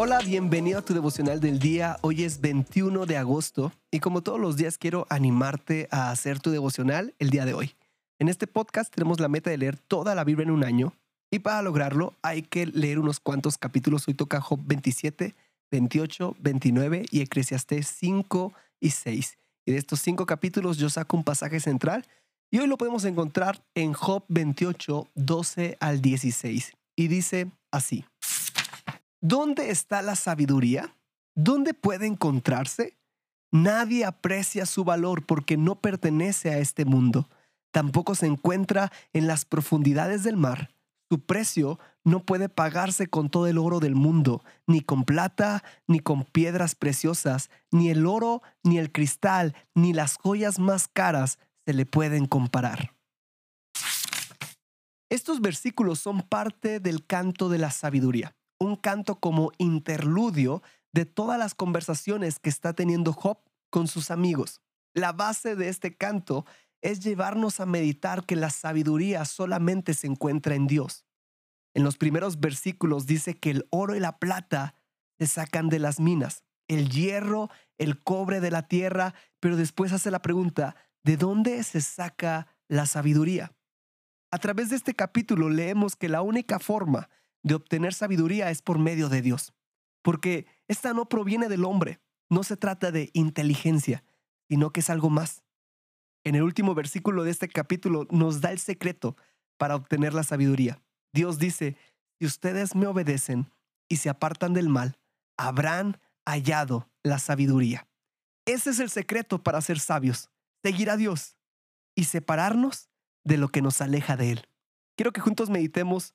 Hola, bienvenido a tu devocional del día. Hoy es 21 de agosto y como todos los días quiero animarte a hacer tu devocional el día de hoy. En este podcast tenemos la meta de leer toda la Biblia en un año y para lograrlo hay que leer unos cuantos capítulos. Hoy toca Job 27, 28, 29 y Eclesiastés 5 y 6. Y de estos cinco capítulos yo saco un pasaje central y hoy lo podemos encontrar en Job 28, 12 al 16. Y dice así. ¿Dónde está la sabiduría? ¿Dónde puede encontrarse? Nadie aprecia su valor porque no pertenece a este mundo. Tampoco se encuentra en las profundidades del mar. Su precio no puede pagarse con todo el oro del mundo, ni con plata, ni con piedras preciosas, ni el oro, ni el cristal, ni las joyas más caras se le pueden comparar. Estos versículos son parte del canto de la sabiduría un canto como interludio de todas las conversaciones que está teniendo Job con sus amigos. La base de este canto es llevarnos a meditar que la sabiduría solamente se encuentra en Dios. En los primeros versículos dice que el oro y la plata se sacan de las minas, el hierro, el cobre de la tierra, pero después hace la pregunta, ¿de dónde se saca la sabiduría? A través de este capítulo leemos que la única forma de obtener sabiduría es por medio de Dios, porque esta no proviene del hombre, no se trata de inteligencia, sino que es algo más. En el último versículo de este capítulo nos da el secreto para obtener la sabiduría. Dios dice, si ustedes me obedecen y se apartan del mal, habrán hallado la sabiduría. Ese es el secreto para ser sabios, seguir a Dios y separarnos de lo que nos aleja de Él. Quiero que juntos meditemos